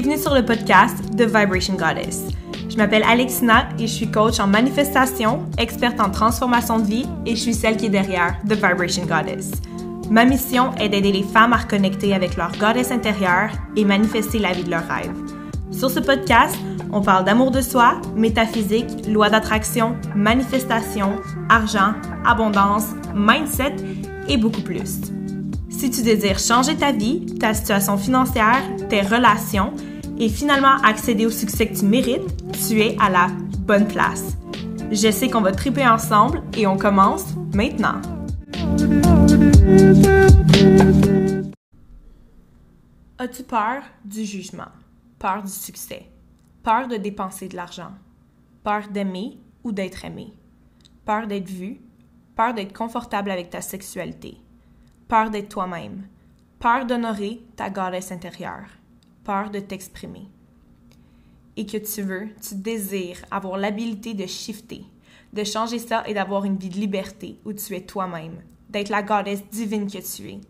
Bienvenue sur le podcast The Vibration Goddess. Je m'appelle Alexina et je suis coach en manifestation, experte en transformation de vie et je suis celle qui est derrière The Vibration Goddess. Ma mission est d'aider les femmes à reconnecter avec leur goddess intérieure et manifester la vie de leurs rêves. Sur ce podcast, on parle d'amour de soi, métaphysique, loi d'attraction, manifestation, argent, abondance, mindset et beaucoup plus. Si tu désires changer ta vie, ta situation financière, tes relations et finalement accéder au succès que tu mérites, tu es à la bonne place. Je sais qu'on va triper ensemble et on commence maintenant. As-tu peur du jugement? Peur du succès? Peur de dépenser de l'argent? Peur d'aimer ou d'être aimé? Peur d'être vu? Peur d'être confortable avec ta sexualité? Peur d'être toi-même, peur d'honorer ta goddess intérieure, peur de t'exprimer. Et que tu veux, tu désires avoir l'habilité de shifter, de changer ça et d'avoir une vie de liberté où tu es toi-même, d'être la goddess divine que tu es,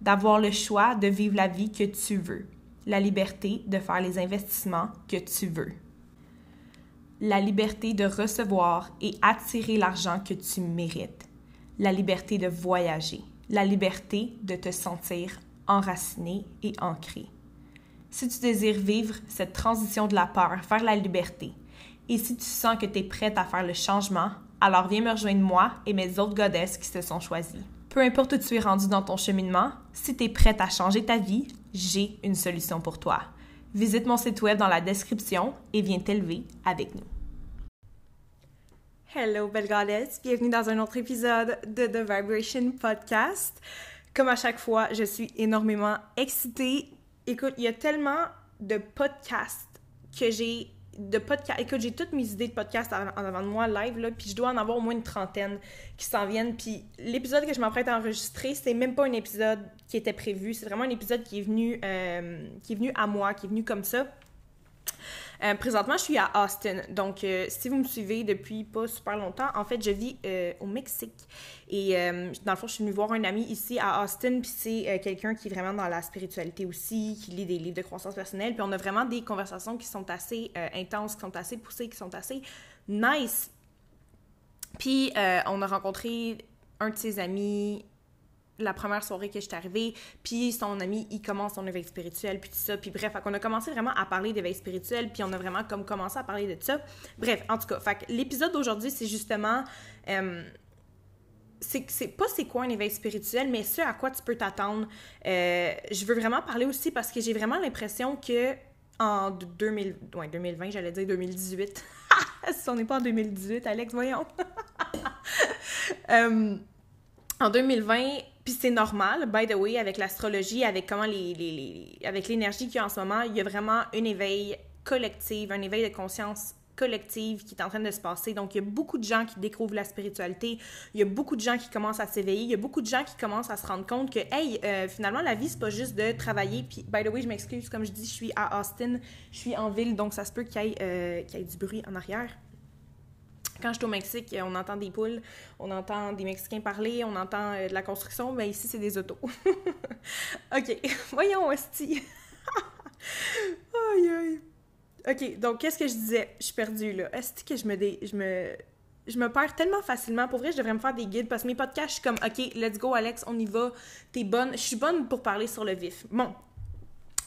d'avoir le choix de vivre la vie que tu veux, la liberté de faire les investissements que tu veux, la liberté de recevoir et attirer l'argent que tu mérites, la liberté de voyager, la liberté de te sentir enraciné et ancré. Si tu désires vivre cette transition de la peur vers la liberté, et si tu sens que tu es prête à faire le changement, alors viens me rejoindre moi et mes autres godesses qui se sont choisies. Peu importe où tu es rendu dans ton cheminement, si tu es prête à changer ta vie, j'ai une solution pour toi. Visite mon site web dans la description et viens t'élever avec nous. Hello, goddess! Bienvenue dans un autre épisode de The Vibration Podcast. Comme à chaque fois, je suis énormément excitée. Écoute, il y a tellement de podcasts que j'ai de. Écoute, j'ai toutes mes idées de podcasts en, avant de moi live, là, puis je dois en avoir au moins une trentaine qui s'en viennent. Puis l'épisode que je m'apprête à enregistrer, c'est même pas un épisode qui était prévu. C'est vraiment un épisode qui est venu, euh, qui est venu à moi, qui est venu comme ça. Euh, présentement, je suis à Austin. Donc, euh, si vous me suivez depuis pas super longtemps, en fait, je vis euh, au Mexique. Et dans le fond, je suis venue voir un ami ici à Austin. Puis c'est quelqu'un qui est vraiment dans la spiritualité aussi, qui lit des livres de croissance personnelle. Puis on a vraiment des conversations qui sont assez intenses, qui sont assez poussées, qui sont assez nice. Puis on a rencontré un de ses amis la première soirée que je suis arrivée, puis son ami, il commence son éveil spirituel, puis tout ça, puis bref, on a commencé vraiment à parler d'éveil spirituel, puis on a vraiment comme commencé à parler de ça. Bref, en tout cas, fait l'épisode d'aujourd'hui, c'est justement... Euh, c'est pas c'est quoi un éveil spirituel, mais ce à quoi tu peux t'attendre. Euh, je veux vraiment parler aussi parce que j'ai vraiment l'impression que en 2000, ouais, 2020, j'allais dire 2018. si on n'est pas en 2018, Alex, voyons. euh, en 2020, puis c'est normal, by the way, avec l'astrologie, avec comment les, avec l'énergie qu'il y a en ce moment, il y a vraiment un éveil collectif, un éveil de conscience collective qui est en train de se passer. Donc, il y a beaucoup de gens qui découvrent la spiritualité. Il y a beaucoup de gens qui commencent à s'éveiller. Il y a beaucoup de gens qui commencent à se rendre compte que, hey, euh, finalement, la vie, c'est pas juste de travailler. Puis, by the way, je m'excuse, comme je dis, je suis à Austin, je suis en ville, donc ça se peut qu'il y, euh, y ait du bruit en arrière. Quand je suis au Mexique, on entend des poules, on entend des Mexicains parler, on entend euh, de la construction, mais ici, c'est des autos. OK, voyons, Esti. aïe, aïe. OK, donc, qu'est-ce que je disais? Je suis perdue, là. Est-ce que je me, je me... Je me perds tellement facilement. Pour vrai, je devrais me faire des guides parce que mes podcasts, je suis comme, OK, let's go, Alex, on y va. T'es bonne. Je suis bonne pour parler sur le vif. Bon,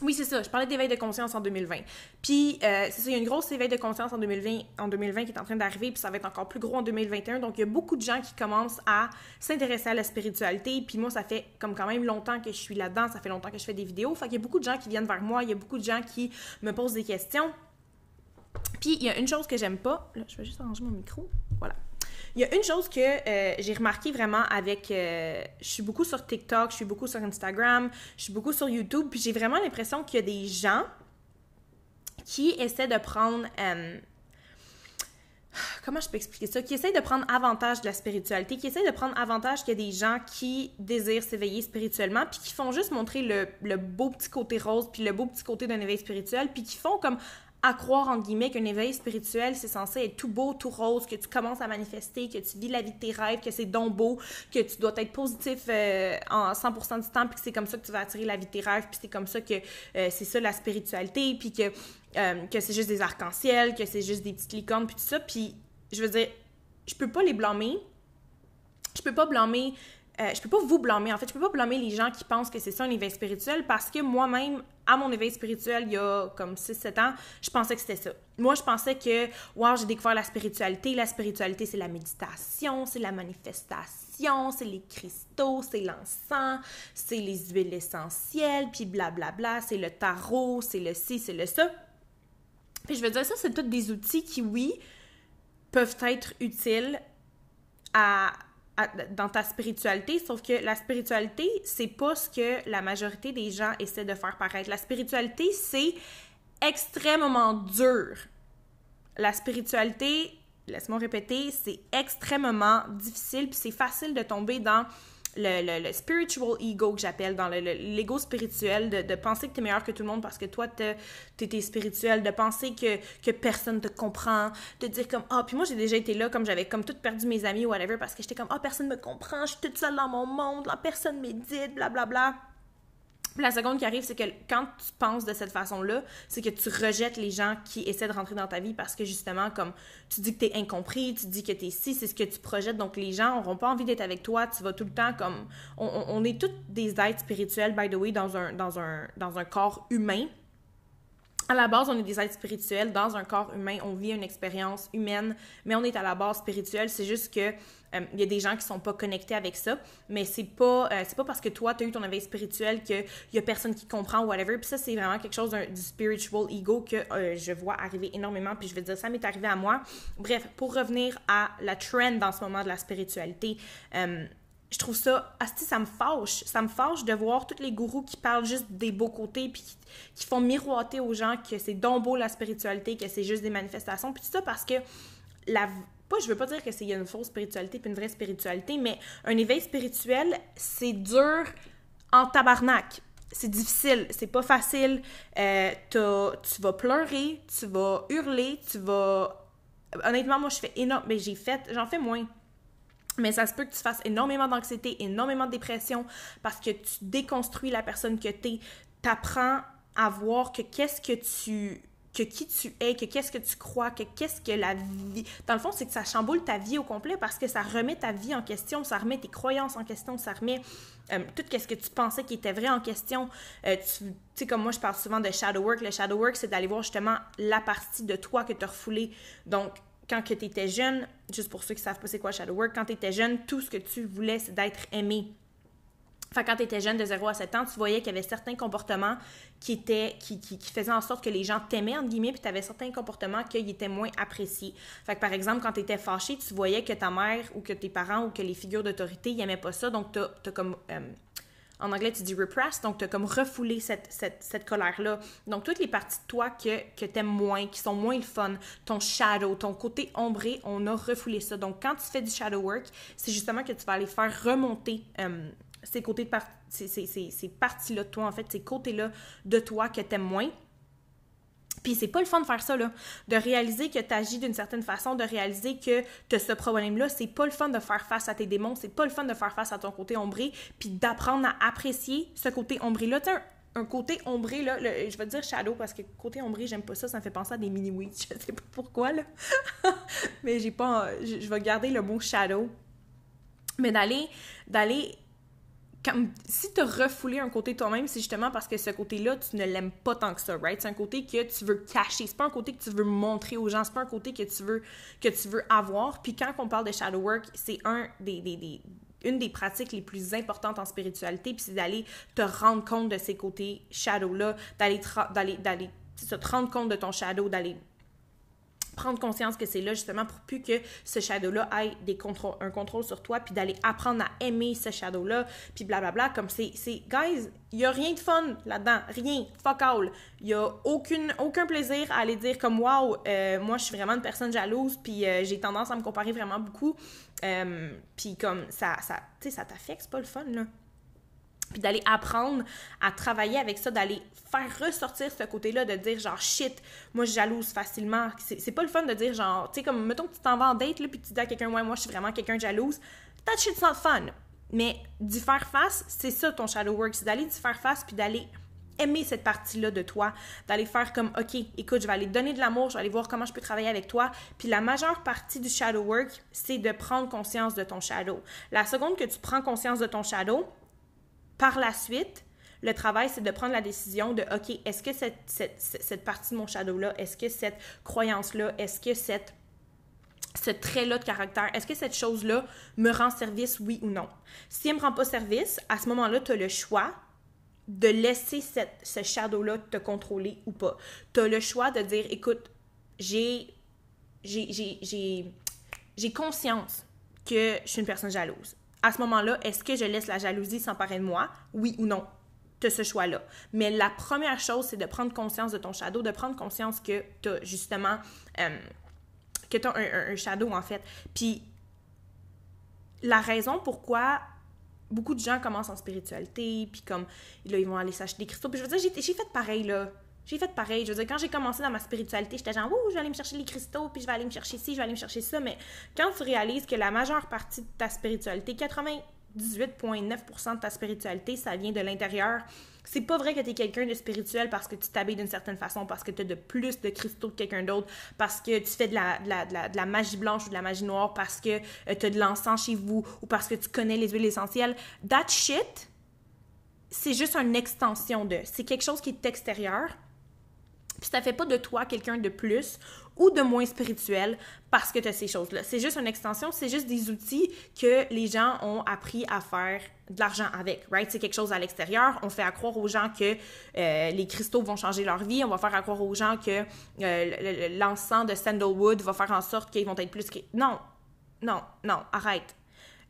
oui, c'est ça. Je parlais d'éveil de conscience en 2020. Puis, euh, c'est ça, il y a une grosse éveil de conscience en 2020, en 2020 qui est en train d'arriver, puis ça va être encore plus gros en 2021. Donc, il y a beaucoup de gens qui commencent à s'intéresser à la spiritualité. Puis moi, ça fait comme quand même longtemps que je suis là-dedans, ça fait longtemps que je fais des vidéos. Fait qu'il y a beaucoup de gens qui viennent vers moi, il y a beaucoup de gens qui me posent des questions. Puis, il y a une chose que j'aime pas. Là, je vais juste arranger mon micro. Voilà. Il y a une chose que euh, j'ai remarqué vraiment avec... Euh, je suis beaucoup sur TikTok, je suis beaucoup sur Instagram, je suis beaucoup sur YouTube, puis j'ai vraiment l'impression qu'il y a des gens qui essaient de prendre... Euh, comment je peux expliquer ça? Qui essaient de prendre avantage de la spiritualité, qui essaient de prendre avantage qu'il y a des gens qui désirent s'éveiller spirituellement, puis qui font juste montrer le, le beau petit côté rose, puis le beau petit côté d'un éveil spirituel, puis qui font comme à croire, entre guillemets, qu'un éveil spirituel, c'est censé être tout beau, tout rose, que tu commences à manifester, que tu vis la vie de tes rêves, que c'est donc beau, que tu dois être positif euh, en 100% du temps, puis que c'est comme ça que tu vas attirer la vie de tes rêves, puis c'est comme ça que euh, c'est ça la spiritualité, puis que, euh, que c'est juste des arcs-en-ciel, que c'est juste des petites licornes, puis tout ça. Puis, je veux dire, je peux pas les blâmer. Je peux pas blâmer euh, je peux pas vous blâmer. En fait, je peux pas blâmer les gens qui pensent que c'est ça un éveil spirituel parce que moi-même, à mon éveil spirituel, il y a comme 6-7 ans, je pensais que c'était ça. Moi, je pensais que, wow, j'ai découvert la spiritualité. La spiritualité, c'est la méditation, c'est la manifestation, c'est les cristaux, c'est l'encens, c'est les huiles essentielles, puis blablabla, c'est le tarot, c'est le ci, c'est le ça. Puis je veux dire, ça, c'est tous des outils qui, oui, peuvent être utiles à dans ta spiritualité, sauf que la spiritualité, c'est pas ce que la majorité des gens essaient de faire paraître. La spiritualité, c'est extrêmement dur. La spiritualité, laisse-moi répéter, c'est extrêmement difficile, puis c'est facile de tomber dans le, le, spiritual ego que j'appelle, dans l'ego spirituel, de, penser que tu meilleur que tout le monde parce que toi, tu spirituel, de penser que, que personne te comprend, de dire comme, ah, puis moi, j'ai déjà été là, comme j'avais comme tout perdu mes amis ou whatever, parce que j'étais comme, ah, personne me comprend, je suis toute seule dans mon monde, là, personne médite, blablabla. Bla, bla la seconde qui arrive, c'est que quand tu penses de cette façon-là, c'est que tu rejettes les gens qui essaient de rentrer dans ta vie parce que justement, comme tu dis que tu es incompris, tu dis que tu es si, c'est ce que tu projettes. Donc les gens n'auront pas envie d'être avec toi. Tu vas tout le temps comme. On, est toutes des êtres spirituels, by the way, dans un, dans un, dans un corps humain. À la base, on est des êtres spirituels dans un corps humain, on vit une expérience humaine, mais on est à la base spirituelle. C'est juste que il euh, y a des gens qui sont pas connectés avec ça, mais c'est pas euh, c'est pas parce que toi tu as eu ton éveil spirituel que y a personne qui comprend whatever. Puis ça c'est vraiment quelque chose du spiritual ego que euh, je vois arriver énormément puis je veux dire ça m'est arrivé à moi. Bref, pour revenir à la trend dans ce moment de la spiritualité, je trouve ça, asti, ça me fâche. Ça me fâche de voir tous les gourous qui parlent juste des beaux côtés puis qui, font miroiter aux gens que c'est donc la spiritualité, que c'est juste des manifestations. Puis tout ça parce que la, pas, je veux pas dire que c'est y a une fausse spiritualité puis une vraie spiritualité, mais un éveil spirituel, c'est dur en tabarnak. C'est difficile, c'est pas facile. Euh, tu vas pleurer, tu vas hurler, tu vas. Honnêtement, moi, je fais énorme. Mais j'ai fait. J'en fais moins. Mais ça se peut que tu fasses énormément d'anxiété, énormément de dépression parce que tu déconstruis la personne que tu es. T'apprends à voir que qu'est-ce que tu que qui tu es, que qu'est-ce que tu crois, que qu'est-ce que la vie. Dans le fond, c'est que ça chamboule ta vie au complet parce que ça remet ta vie en question, ça remet tes croyances en question, ça remet euh, tout ce que tu pensais qui était vrai en question. Euh, tu sais, comme moi, je parle souvent de shadow work. Le shadow work, c'est d'aller voir justement la partie de toi que tu as refoulée. Donc, quand tu étais jeune, juste pour ceux qui savent pas c'est quoi shadow work, quand tu étais jeune, tout ce que tu voulais, c'est d'être aimé Enfin, quand tu étais jeune de 0 à 7 ans, tu voyais qu'il y avait certains comportements qui étaient qui, qui, faisaient en sorte que les gens t'aimaient, entre guillemets, puis tu avais certains comportements qui étaient moins appréciés. Fait par exemple, quand tu étais fâché, tu voyais que ta mère ou que tes parents ou que les figures d'autorité n'aimaient pas ça, donc tu comme... Euh, en anglais, tu dis repress, donc tu as comme refoulé cette, cette, cette colère-là. Donc, toutes les parties de toi que, que tu aimes moins, qui sont moins le fun, ton shadow, ton côté ombré, on a refoulé ça. Donc, quand tu fais du shadow work, c'est justement que tu vas aller faire remonter euh, ces côtés parties-là de toi, en fait, ces côtés-là de toi que t'aimes moins. Puis c'est pas le fun de faire ça, là. De réaliser que tu agis d'une certaine façon, de réaliser que tu as ce problème-là. C'est pas le fun de faire face à tes démons, c'est pas le fun de faire face à ton côté ombré, puis d'apprendre à apprécier ce côté ombré-là. Tu un, côté ombré, là, je vais dire shadow parce que côté ombré, j'aime pas ça, ça me fait penser à des mini-weeds. Je sais pas pourquoi, là. Mais j'ai pas. Je, je vais garder le mot shadow. Mais d'aller d'aller si tu as refoulé un côté toi-même, c'est justement parce que ce côté-là, tu ne l'aimes pas tant que ça, right? C'est un côté que tu veux cacher, c'est pas un côté que tu veux montrer aux gens, c'est pas un côté que tu veux que tu veux avoir. Puis quand on parle de shadow work, c'est des, une des pratiques les plus importantes en spiritualité, puis c'est d'aller te rendre compte de ces côtés shadow-là, d'aller d'aller d'aller te rendre compte de ton shadow, d'aller prendre conscience que c'est là justement pour plus que ce shadow-là ait des contrôles, un contrôle sur toi, puis d'aller apprendre à aimer ce shadow-là, puis blablabla, comme c'est, c'est, guys, il y a rien de fun là-dedans, rien, fuck all. Il y a aucune, aucun plaisir à aller dire comme, wow, euh, moi je suis vraiment une personne jalouse, puis euh, j'ai tendance à me comparer vraiment beaucoup, euh, puis comme ça, ça, tu sais, ça t'affecte, c'est pas le fun, là. Puis d'aller apprendre à travailler avec ça, d'aller faire ressortir ce côté-là, de dire genre shit, moi je jalouse facilement. C'est pas le fun de dire genre, tu sais, comme mettons que tu t'en vas en date, là, puis tu dis à quelqu'un, ouais, moi je suis vraiment quelqu'un de jalouse. That shit's not fun. Mais d'y faire face, c'est ça ton shadow work, c'est d'aller d'y faire face, puis d'aller aimer cette partie-là de toi, d'aller faire comme, OK, écoute, je vais aller donner de l'amour, je vais aller voir comment je peux travailler avec toi. Puis la majeure partie du shadow work, c'est de prendre conscience de ton shadow. La seconde que tu prends conscience de ton shadow, par la suite, le travail, c'est de prendre la décision de, OK, est-ce que cette, cette, partie de mon shadow-là, est-ce que cette croyance-là, est-ce que cette ce trait-là de caractère, est-ce que cette chose-là me rend service, oui ou non? Si elle ne me rend pas service, à ce moment-là, tu as le choix de laisser ce shadow-là te contrôler ou pas. Tu as le choix de dire, écoute, j'ai conscience que je suis une personne jalouse à ce moment-là, est-ce que je laisse la jalousie s'emparer de moi? Oui ou non? Tu ce choix-là. Mais la première chose, c'est de prendre conscience de ton shadow, de prendre conscience que tu as justement. Euh, que as un, shadow, en fait. Puis, la raison pourquoi beaucoup de gens commencent en spiritualité, puis comme, ils vont aller s'acheter des cristaux. Puis je veux dire, j'ai fait pareil, là. J'ai fait pareil. Je veux dire, quand j'ai commencé dans ma spiritualité, j'étais genre, ouh, je vais aller me chercher les cristaux, puis je vais aller me chercher ci, je vais aller me chercher ça. Mais quand tu réalises que la majeure partie de ta spiritualité, 98,9% de ta spiritualité, ça vient de l'intérieur, c'est pas vrai que tu es quelqu'un de spirituel parce que tu t'habilles d'une certaine façon, parce que tu as de plus de cristaux que quelqu'un d'autre, parce que tu fais de la, de, la, magie blanche ou de la magie noire, parce que euh, tu de l'encens chez vous ou parce que tu connais les huiles essentielles. That shit, c'est juste une extension de. C'est quelque chose qui est extérieur puis ça fait pas de toi quelqu'un de plus ou de moins spirituel parce que tu as ces choses-là. C'est juste une extension, c'est juste des outils que les gens ont appris à faire de l'argent avec, right? C'est quelque chose à l'extérieur. On fait à croire aux gens que euh, les cristaux vont changer leur vie. On va faire à croire aux gens que euh, l'encens de sandalwood va faire en sorte qu'ils vont être plus... Non, non, non, arrête.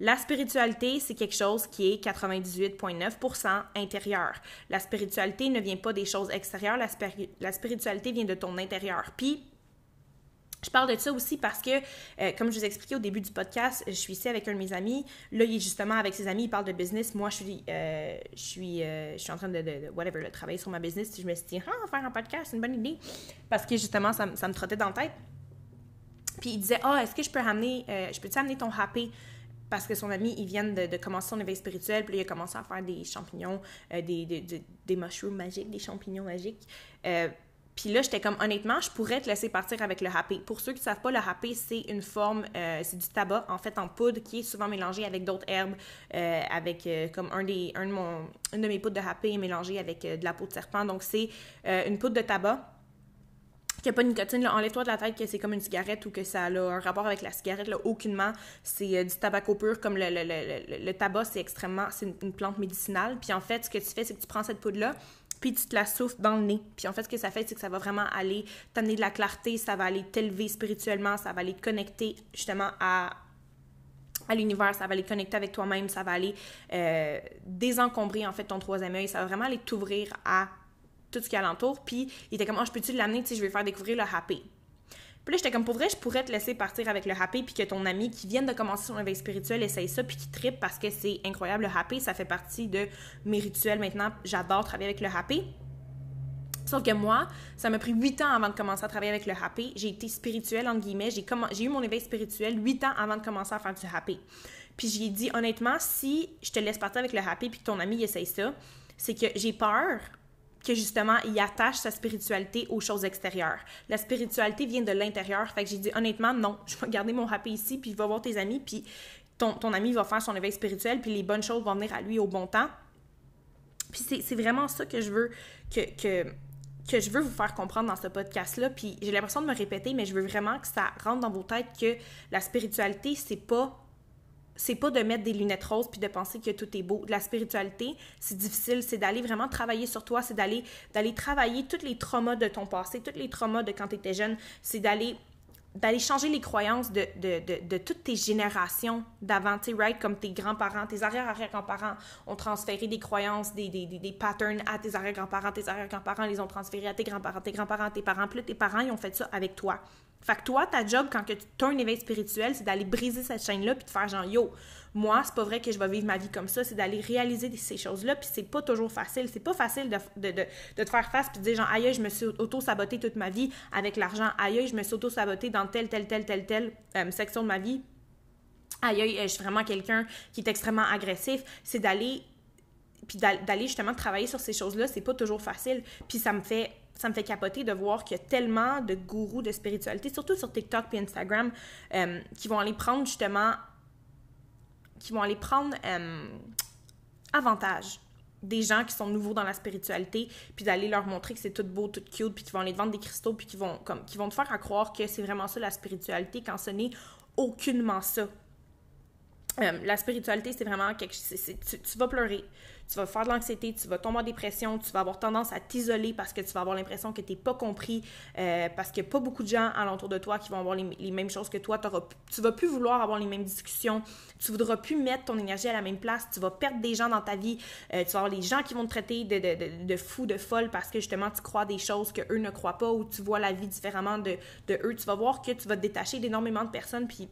La spiritualité, c'est quelque chose qui est 98,9% intérieur. La spiritualité ne vient pas des choses extérieures, la, spiritualité vient de ton intérieur. Puis, je parle de ça aussi parce que, euh, comme je vous expliquais au début du podcast, je suis ici avec un de mes amis. Là, il est justement avec ses amis, il parle de business. Moi, je suis, euh, je suis, euh, je suis en train de, de, whatever, de travailler sur ma business. Je me suis dit, ah, faire un podcast, c'est une bonne idée. Parce que justement, ça, ça, me trottait dans la tête. Puis il disait, ah, oh, est-ce que je peux ramener, je peux-tu amener ton happy parce que son ami, il vient de, commencer son éveil spirituel, puis il a commencé à faire des champignons, euh, des, des, mushrooms magiques, des champignons magiques. Euh, puis là, j'étais comme, honnêtement, je pourrais te laisser partir avec le happé. Pour ceux qui ne savent pas, le happé, c'est une forme, euh, c'est du tabac, en fait, en poudre, qui est souvent mélangé avec d'autres herbes, avec, comme un, des, un de, une de mes poudres de happé est mélangé avec de la peau de serpent. Donc, c'est une poudre de tabac qu'il n'y a pas de nicotine, enlève-toi de la tête que c'est comme une cigarette ou que ça a un rapport avec la cigarette, là, aucunement. C'est euh, du tabac pur, comme le, le, le, le tabac, c'est extrêmement, c'est une, plante médicinale. Puis en fait, ce que tu fais, c'est que tu prends cette poudre-là, puis tu te la souffles dans le nez. Puis en fait, ce que ça fait, c'est que ça va vraiment aller t'amener de la clarté, ça va aller t'élever spirituellement, ça va aller te connecter justement à à l'univers, ça va aller connecter avec toi-même, ça va aller euh, désencombrer en fait ton troisième œil, ça va vraiment aller t'ouvrir à tout ce qui est alentour. Puis il était comme, oh, je peux-tu l'amener, si je vais faire découvrir le happy. Puis là, j'étais comme, pour vrai, je pourrais te laisser partir avec le happy, puis que ton ami qui vient de commencer son éveil spirituel essaye ça, puis qui tripe parce que c'est incroyable. Le happy, ça fait partie de mes rituels maintenant. J'adore travailler avec le happy. Sauf que moi, ça m'a pris huit ans avant de commencer à travailler avec le happy. J'ai été spirituelle, entre guillemets. J'ai, j'ai eu mon éveil spirituel huit ans avant de commencer à faire du happy. Puis j'ai dit, honnêtement, si je te laisse partir avec le happy, puis que ton ami essaye ça, c'est que j'ai peur que justement, il attache sa spiritualité aux choses extérieures. La spiritualité vient de l'intérieur. Fait que j'ai dit honnêtement, non, je vais garder mon happy ici, puis va voir tes amis, puis ton, ami va faire son éveil spirituel, puis les bonnes choses vont venir à lui au bon temps. Puis c'est vraiment ça que je veux que, que, que je veux vous faire comprendre dans ce podcast-là. Puis j'ai l'impression de me répéter, mais je veux vraiment que ça rentre dans vos têtes que la spiritualité, c'est pas c'est pas de mettre des lunettes roses puis de penser que tout est beau. La spiritualité, c'est difficile, c'est d'aller vraiment travailler sur toi, c'est d'aller d'aller travailler tous les traumas de ton passé, tous les traumas de quand tu étais jeune, c'est d'aller changer les croyances de, toutes tes générations d'avant, right? Comme tes grands-parents, tes arrière-arrière-grands-parents ont transféré des croyances, des, des, des, patterns à tes arrière-grands-parents, tes arrière-grands-parents les ont transférés à tes grands-parents, tes grands-parents, tes parents, plus tes parents, ils ont fait ça avec toi. Fait que toi, ta job, quand tu as un éveil spirituel, c'est d'aller briser cette chaîne-là puis de faire genre, yo, moi, c'est pas vrai que je vais vivre ma vie comme ça, c'est d'aller réaliser ces choses-là, puis c'est pas toujours facile. C'est pas facile de, te faire face puis de dire genre, aïe, je me suis auto-saboté toute ma vie avec l'argent, aïe, je me suis auto-saboté dans telle, telle, telle, telle, telle euh, section de ma vie. Aïe, je suis vraiment quelqu'un qui est extrêmement agressif. C'est d'aller puis d'aller justement travailler sur ces choses-là, c'est pas toujours facile. Puis ça me fait ça me fait capoter de voir qu'il y a tellement de gourous de spiritualité, surtout sur TikTok et Instagram, euh, qui vont aller prendre justement qui vont aller prendre euh, avantage des gens qui sont nouveaux dans la spiritualité, puis d'aller leur montrer que c'est tout beau, tout cute, puis qui vont aller vendre des cristaux, puis qui vont, qui vont te faire croire que c'est vraiment ça la spiritualité quand ce n'est aucunement ça. Euh, la spiritualité, c'est vraiment quelque chose. Tu, vas pleurer, tu vas faire de l'anxiété, tu vas tomber en dépression, tu vas avoir tendance à t'isoler parce que tu vas avoir l'impression que tu n'es pas compris, euh, parce qu'il n'y a pas beaucoup de gens alentour de toi qui vont avoir les, mêmes choses que toi. Tu vas plus vouloir avoir les mêmes discussions, tu voudras plus mettre ton énergie à la même place, tu vas perdre des gens dans ta vie, euh, tu vas avoir les gens qui vont te traiter de, fou, de folle parce que justement tu crois des choses que eux ne croient pas ou tu vois la vie différemment de, de eux. Tu vas voir que tu vas te détacher d'énormément de personnes, puis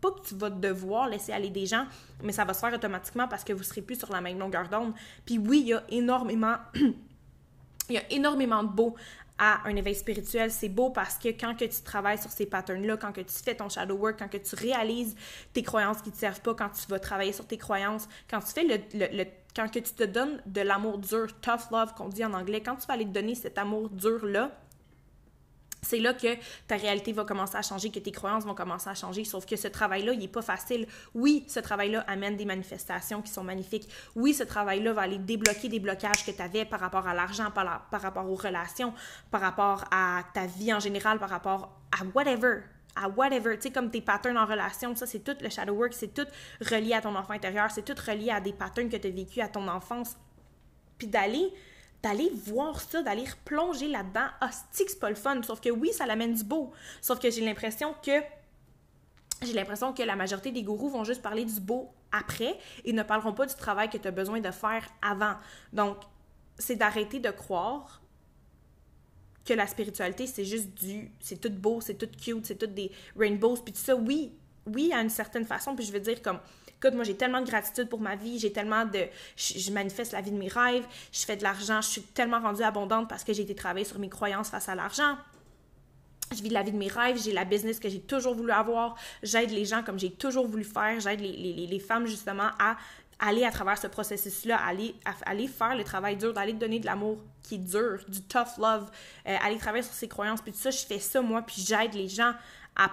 pas que tu vas devoir laisser aller des gens, mais ça va se faire automatiquement parce que vous serez plus sur la même longueur d'onde. Puis oui, il y a énormément il y a énormément de beau à un éveil spirituel. C'est beau parce que quand que tu travailles sur ces patterns-là, quand que tu fais ton shadow work, quand que tu réalises tes croyances qui ne te servent pas, quand tu vas travailler sur tes croyances, quand tu fais le, le, quand que tu te donnes de l'amour dur, tough love qu'on dit en anglais, quand tu vas aller te donner cet amour dur-là, c'est là que ta réalité va commencer à changer, que tes croyances vont commencer à changer. Sauf que ce travail-là, il n'est pas facile. Oui, ce travail-là amène des manifestations qui sont magnifiques. Oui, ce travail-là va aller débloquer des blocages que tu avais par rapport à l'argent, par, rapport aux relations, par rapport à ta vie en général, par rapport à whatever à whatever, tu sais, comme tes patterns en relation, ça, c'est tout le shadow work, c'est tout relié à ton enfant intérieur, c'est tout relié à des patterns que tu as vécu à ton enfance. Puis d'aller d'aller voir ça, d'aller replonger là-dedans. Ah, c'est pas le fun? Sauf que oui, ça l'amène du beau. Sauf que j'ai l'impression que j'ai l'impression que la majorité des gourous vont juste parler du beau après et ne parleront pas du travail que tu as besoin de faire avant. Donc, c'est d'arrêter de croire que la spiritualité, c'est juste du... C'est tout beau, c'est tout cute, c'est tout des rainbows, puis tout ça. Oui, oui, à une certaine façon, puis je veux dire comme écoute, moi j'ai tellement de gratitude pour ma vie, j'ai tellement de. Je, manifeste la vie de mes rêves, je fais de l'argent, je suis tellement rendue abondante parce que j'ai été travailler sur mes croyances face à l'argent. Je vis la vie de mes rêves, j'ai la business que j'ai toujours voulu avoir, j'aide les gens comme j'ai toujours voulu faire, j'aide les, les, les, femmes justement à aller à travers ce processus-là, aller, aller faire le travail dur, d'aller donner de l'amour qui est dur, du tough love, euh, aller travailler sur ses croyances, puis tout ça, je fais ça moi, puis j'aide les gens à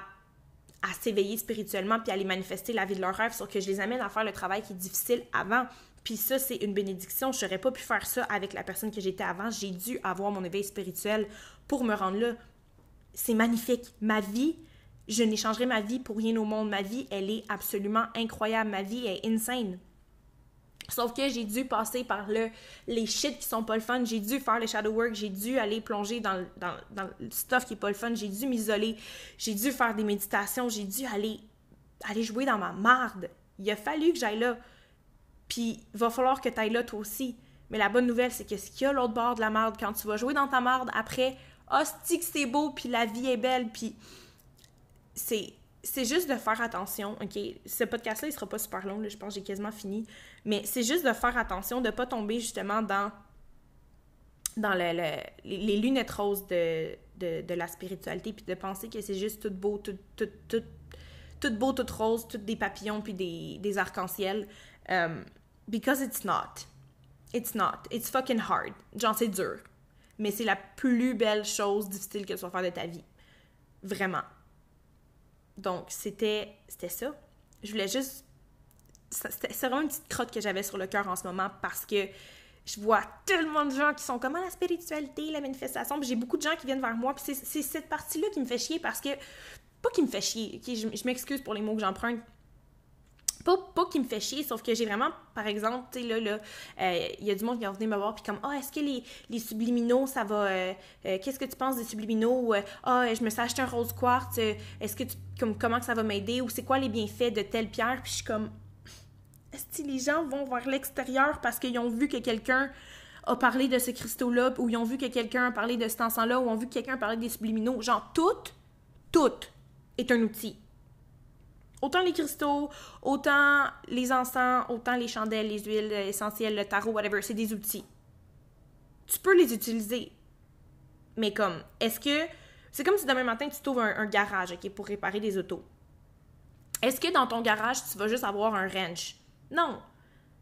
à s'éveiller spirituellement puis à aller manifester la vie de leur rêve, sauf que je les amène à faire le travail qui est difficile avant. Puis ça, c'est une bénédiction. Je n'aurais pas pu faire ça avec la personne que j'étais avant. J'ai dû avoir mon éveil spirituel pour me rendre là. C'est magnifique. Ma vie, je n'échangerai ma vie pour rien au monde. Ma vie, elle est absolument incroyable. Ma vie est insane. Sauf que j'ai dû passer par le, les shit qui sont pas le fun, j'ai dû faire le shadow work, j'ai dû aller plonger dans, dans, le stuff qui est pas le fun, j'ai dû m'isoler, j'ai dû faire des méditations, j'ai dû aller, aller jouer dans ma marde. Il a fallu que j'aille là. Puis, va falloir que tu ailles là toi aussi. Mais la bonne nouvelle, c'est que ce qu'il y a l'autre bord de la marde, quand tu vas jouer dans ta marde, après, hostie que c'est beau, puis la vie est belle, puis c'est c'est juste de faire attention, OK? Ce podcast-là, il sera pas super long, je pense que j'ai quasiment fini. Mais c'est juste de faire attention, de pas tomber justement dans, dans le, les lunettes roses de, de, la spiritualité, puis de penser que c'est juste tout beau, tout, tout, tout, tout beau, tout rose, tout des papillons, puis des, des arcs-en-ciel. Um, because it's not. It's not. It's fucking hard. Genre, c'est dur. Mais c'est la plus belle chose difficile que tu vas faire de ta vie. Vraiment. Donc, c'était ça. Je voulais juste. C'est vraiment une petite crotte que j'avais sur le cœur en ce moment parce que je vois tellement de gens qui sont comme ah, la spiritualité, la manifestation. J'ai beaucoup de gens qui viennent vers moi. Puis c'est cette partie-là qui me fait chier parce que. Pas qui me fait chier, je, je m'excuse pour les mots que j'emprunte, pas, qui me fait chier, sauf que j'ai vraiment, par exemple, tu sais, là, là, euh, il y a du monde qui va venir me voir, puis comme, ah, oh, est-ce que les, les, subliminaux, ça va, euh, euh, qu'est-ce que tu penses des subliminaux, ah, je me suis acheté un rose quartz, est-ce que tu, comme, comment que ça va m'aider, ou c'est quoi les bienfaits de telle pierre, puis je suis comme, est-ce que les gens vont vers l'extérieur parce qu'ils ont vu que quelqu'un a parlé de ce cristaux-là, ou ils ont vu que quelqu'un a parlé de cet encens-là, ou ont vu que quelqu'un a parlé des subliminaux, genre, toutes tout est un outil. Autant les cristaux, autant les encens, autant les chandelles, les huiles essentielles, le tarot, whatever, c'est des outils. Tu peux les utiliser. Mais comme, est-ce que. C'est comme si demain matin, tu trouves un, garage, OK, pour réparer des autos. Est-ce que dans ton garage, tu vas juste avoir un wrench? Non.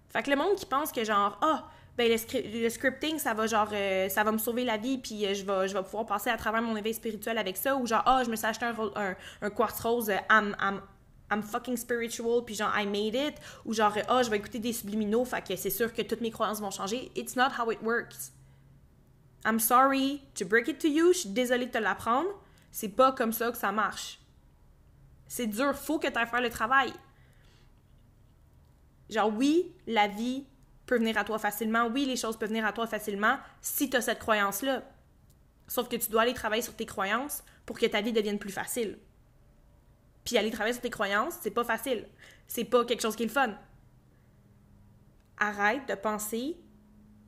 Fait que le monde qui pense que genre, ah, ben le, scripting, ça va genre, euh, ça va me sauver la vie, puis euh, je, vais, pouvoir passer à travers mon éveil spirituel avec ça, ou genre, ah, je me suis acheté un, un, quartz rose, euh, I'm, I'm, I'm, fucking spiritual, puis genre, I made it, ou genre, ah, je vais écouter des subliminaux, fait que c'est sûr que toutes mes croyances vont changer. It's not how it works. I'm sorry to break it to you, je suis désolée de te l'apprendre. C'est pas comme ça que ça marche. C'est dur, faut que tu ailles faire le travail. Genre, oui, la vie peut venir à toi facilement. Oui, les choses peuvent venir à toi facilement si tu as cette croyance-là. Sauf que tu dois aller travailler sur tes croyances pour que ta vie devienne plus facile. Puis aller travailler sur tes croyances, c'est pas facile. C'est pas quelque chose qui est le fun. Arrête de penser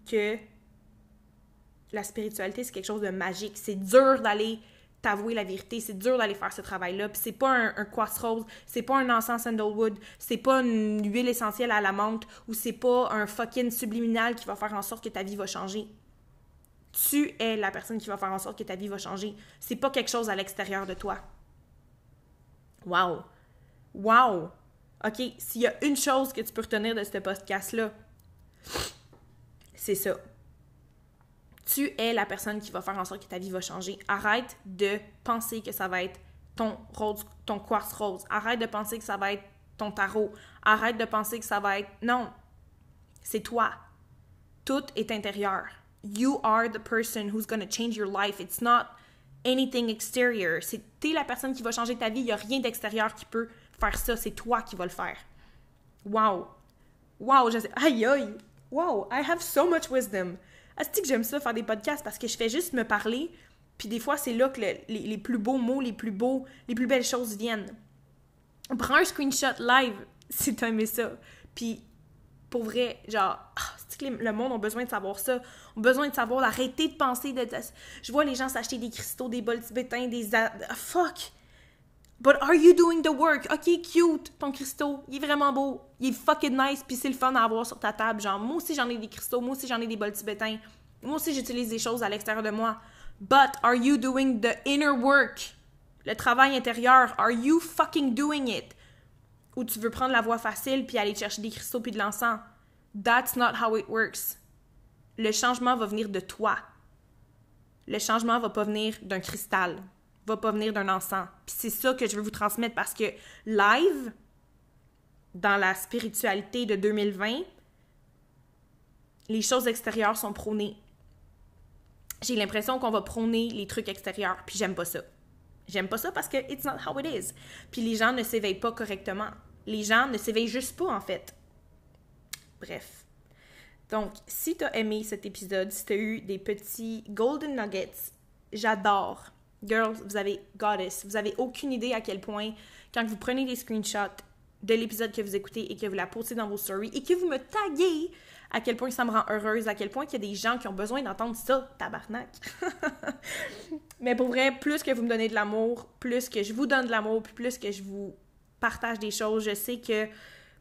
que la spiritualité, c'est quelque chose de magique. C'est dur d'aller t'avouer la vérité, c'est dur d'aller faire ce travail-là. Puis c'est pas un, un quartz rose, c'est pas un encens sandalwood, c'est pas une huile essentielle à la menthe ou c'est pas un fucking subliminal qui va faire en sorte que ta vie va changer. Tu es la personne qui va faire en sorte que ta vie va changer. C'est pas quelque chose à l'extérieur de toi. Wow! Wow! OK, s'il y a une chose que tu peux retenir de ce podcast-là, c'est ça tu es la personne qui va faire en sorte que ta vie va changer. Arrête de penser que ça va être ton rose, ton quartz rose. Arrête de penser que ça va être ton tarot. Arrête de penser que ça va être non. C'est toi. Tout est intérieur. You are the person who's going to change your life. It's not anything exterior. C'est t'es la personne qui va changer ta vie. Il y a rien d'extérieur qui peut faire ça. C'est toi qui vas le faire. Wow. Wow, je sais. Aïe aïe. Wow, I have so much wisdom. Est-ce que j'aime ça faire des podcasts parce que je fais juste me parler, puis des fois c'est là que les, plus beaux mots, les plus beaux, les plus belles choses viennent. Prends un screenshot live si t'as aimé ça. Puis pour vrai, genre, ah, le monde a besoin de savoir ça. a besoin de savoir, d'arrêter de penser Je vois les gens s'acheter des cristaux, des bols tibétains, des... fuck! But are you doing the work? Ok, cute, ton cristaux. Il est vraiment beau. Il est fucking nice, puis c'est le fun à avoir sur ta table. Genre, moi aussi j'en ai des cristaux, moi aussi j'en ai des bols tibétains. Moi aussi j'utilise des choses à l'extérieur de moi. But are you doing the inner work? Le travail intérieur, are you fucking doing it? Ou tu veux prendre la voie facile puis aller chercher des cristaux puis de l'encens? That's not how it works. Le changement va venir de toi. Le changement va pas venir d'un cristal va pas venir d'un encens. Puis c'est ça que je veux vous transmettre parce que live, dans la spiritualité de 2020, les choses extérieures sont prônées. J'ai l'impression qu'on va prôner les trucs extérieurs, puis j'aime pas ça. J'aime pas ça parce que it's not how it is. Puis les gens ne s'éveillent pas correctement. Les gens ne s'éveillent juste pas, en fait. Bref. Donc, si tu as aimé cet épisode, si tu as eu des petits golden nuggets, j'adore Girls, vous avez goddess. Vous avez aucune idée à quel point, quand vous prenez des screenshots de l'épisode que vous écoutez et que vous la postez dans vos stories et que vous me taguez, à quel point ça me rend heureuse, à quel point il y a des gens qui ont besoin d'entendre ça, tabarnak. Mais pour vrai, plus que vous me donnez de l'amour, plus que je vous donne de l'amour, plus que je vous partage des choses, je sais que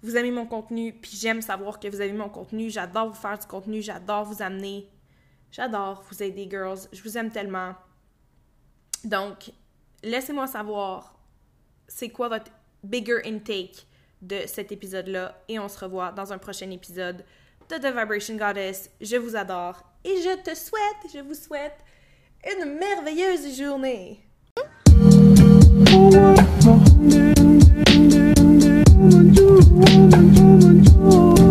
vous aimez mon contenu, puis j'aime savoir que vous aimez mon contenu. J'adore vous faire du contenu, j'adore vous amener, j'adore vous aider, girls. Je vous aime tellement. Donc, laissez-moi savoir c'est quoi votre bigger intake de cet épisode-là? Et on se revoit dans un prochain épisode de The Vibration Goddess. Je vous adore et je te souhaite, je vous souhaite une merveilleuse journée.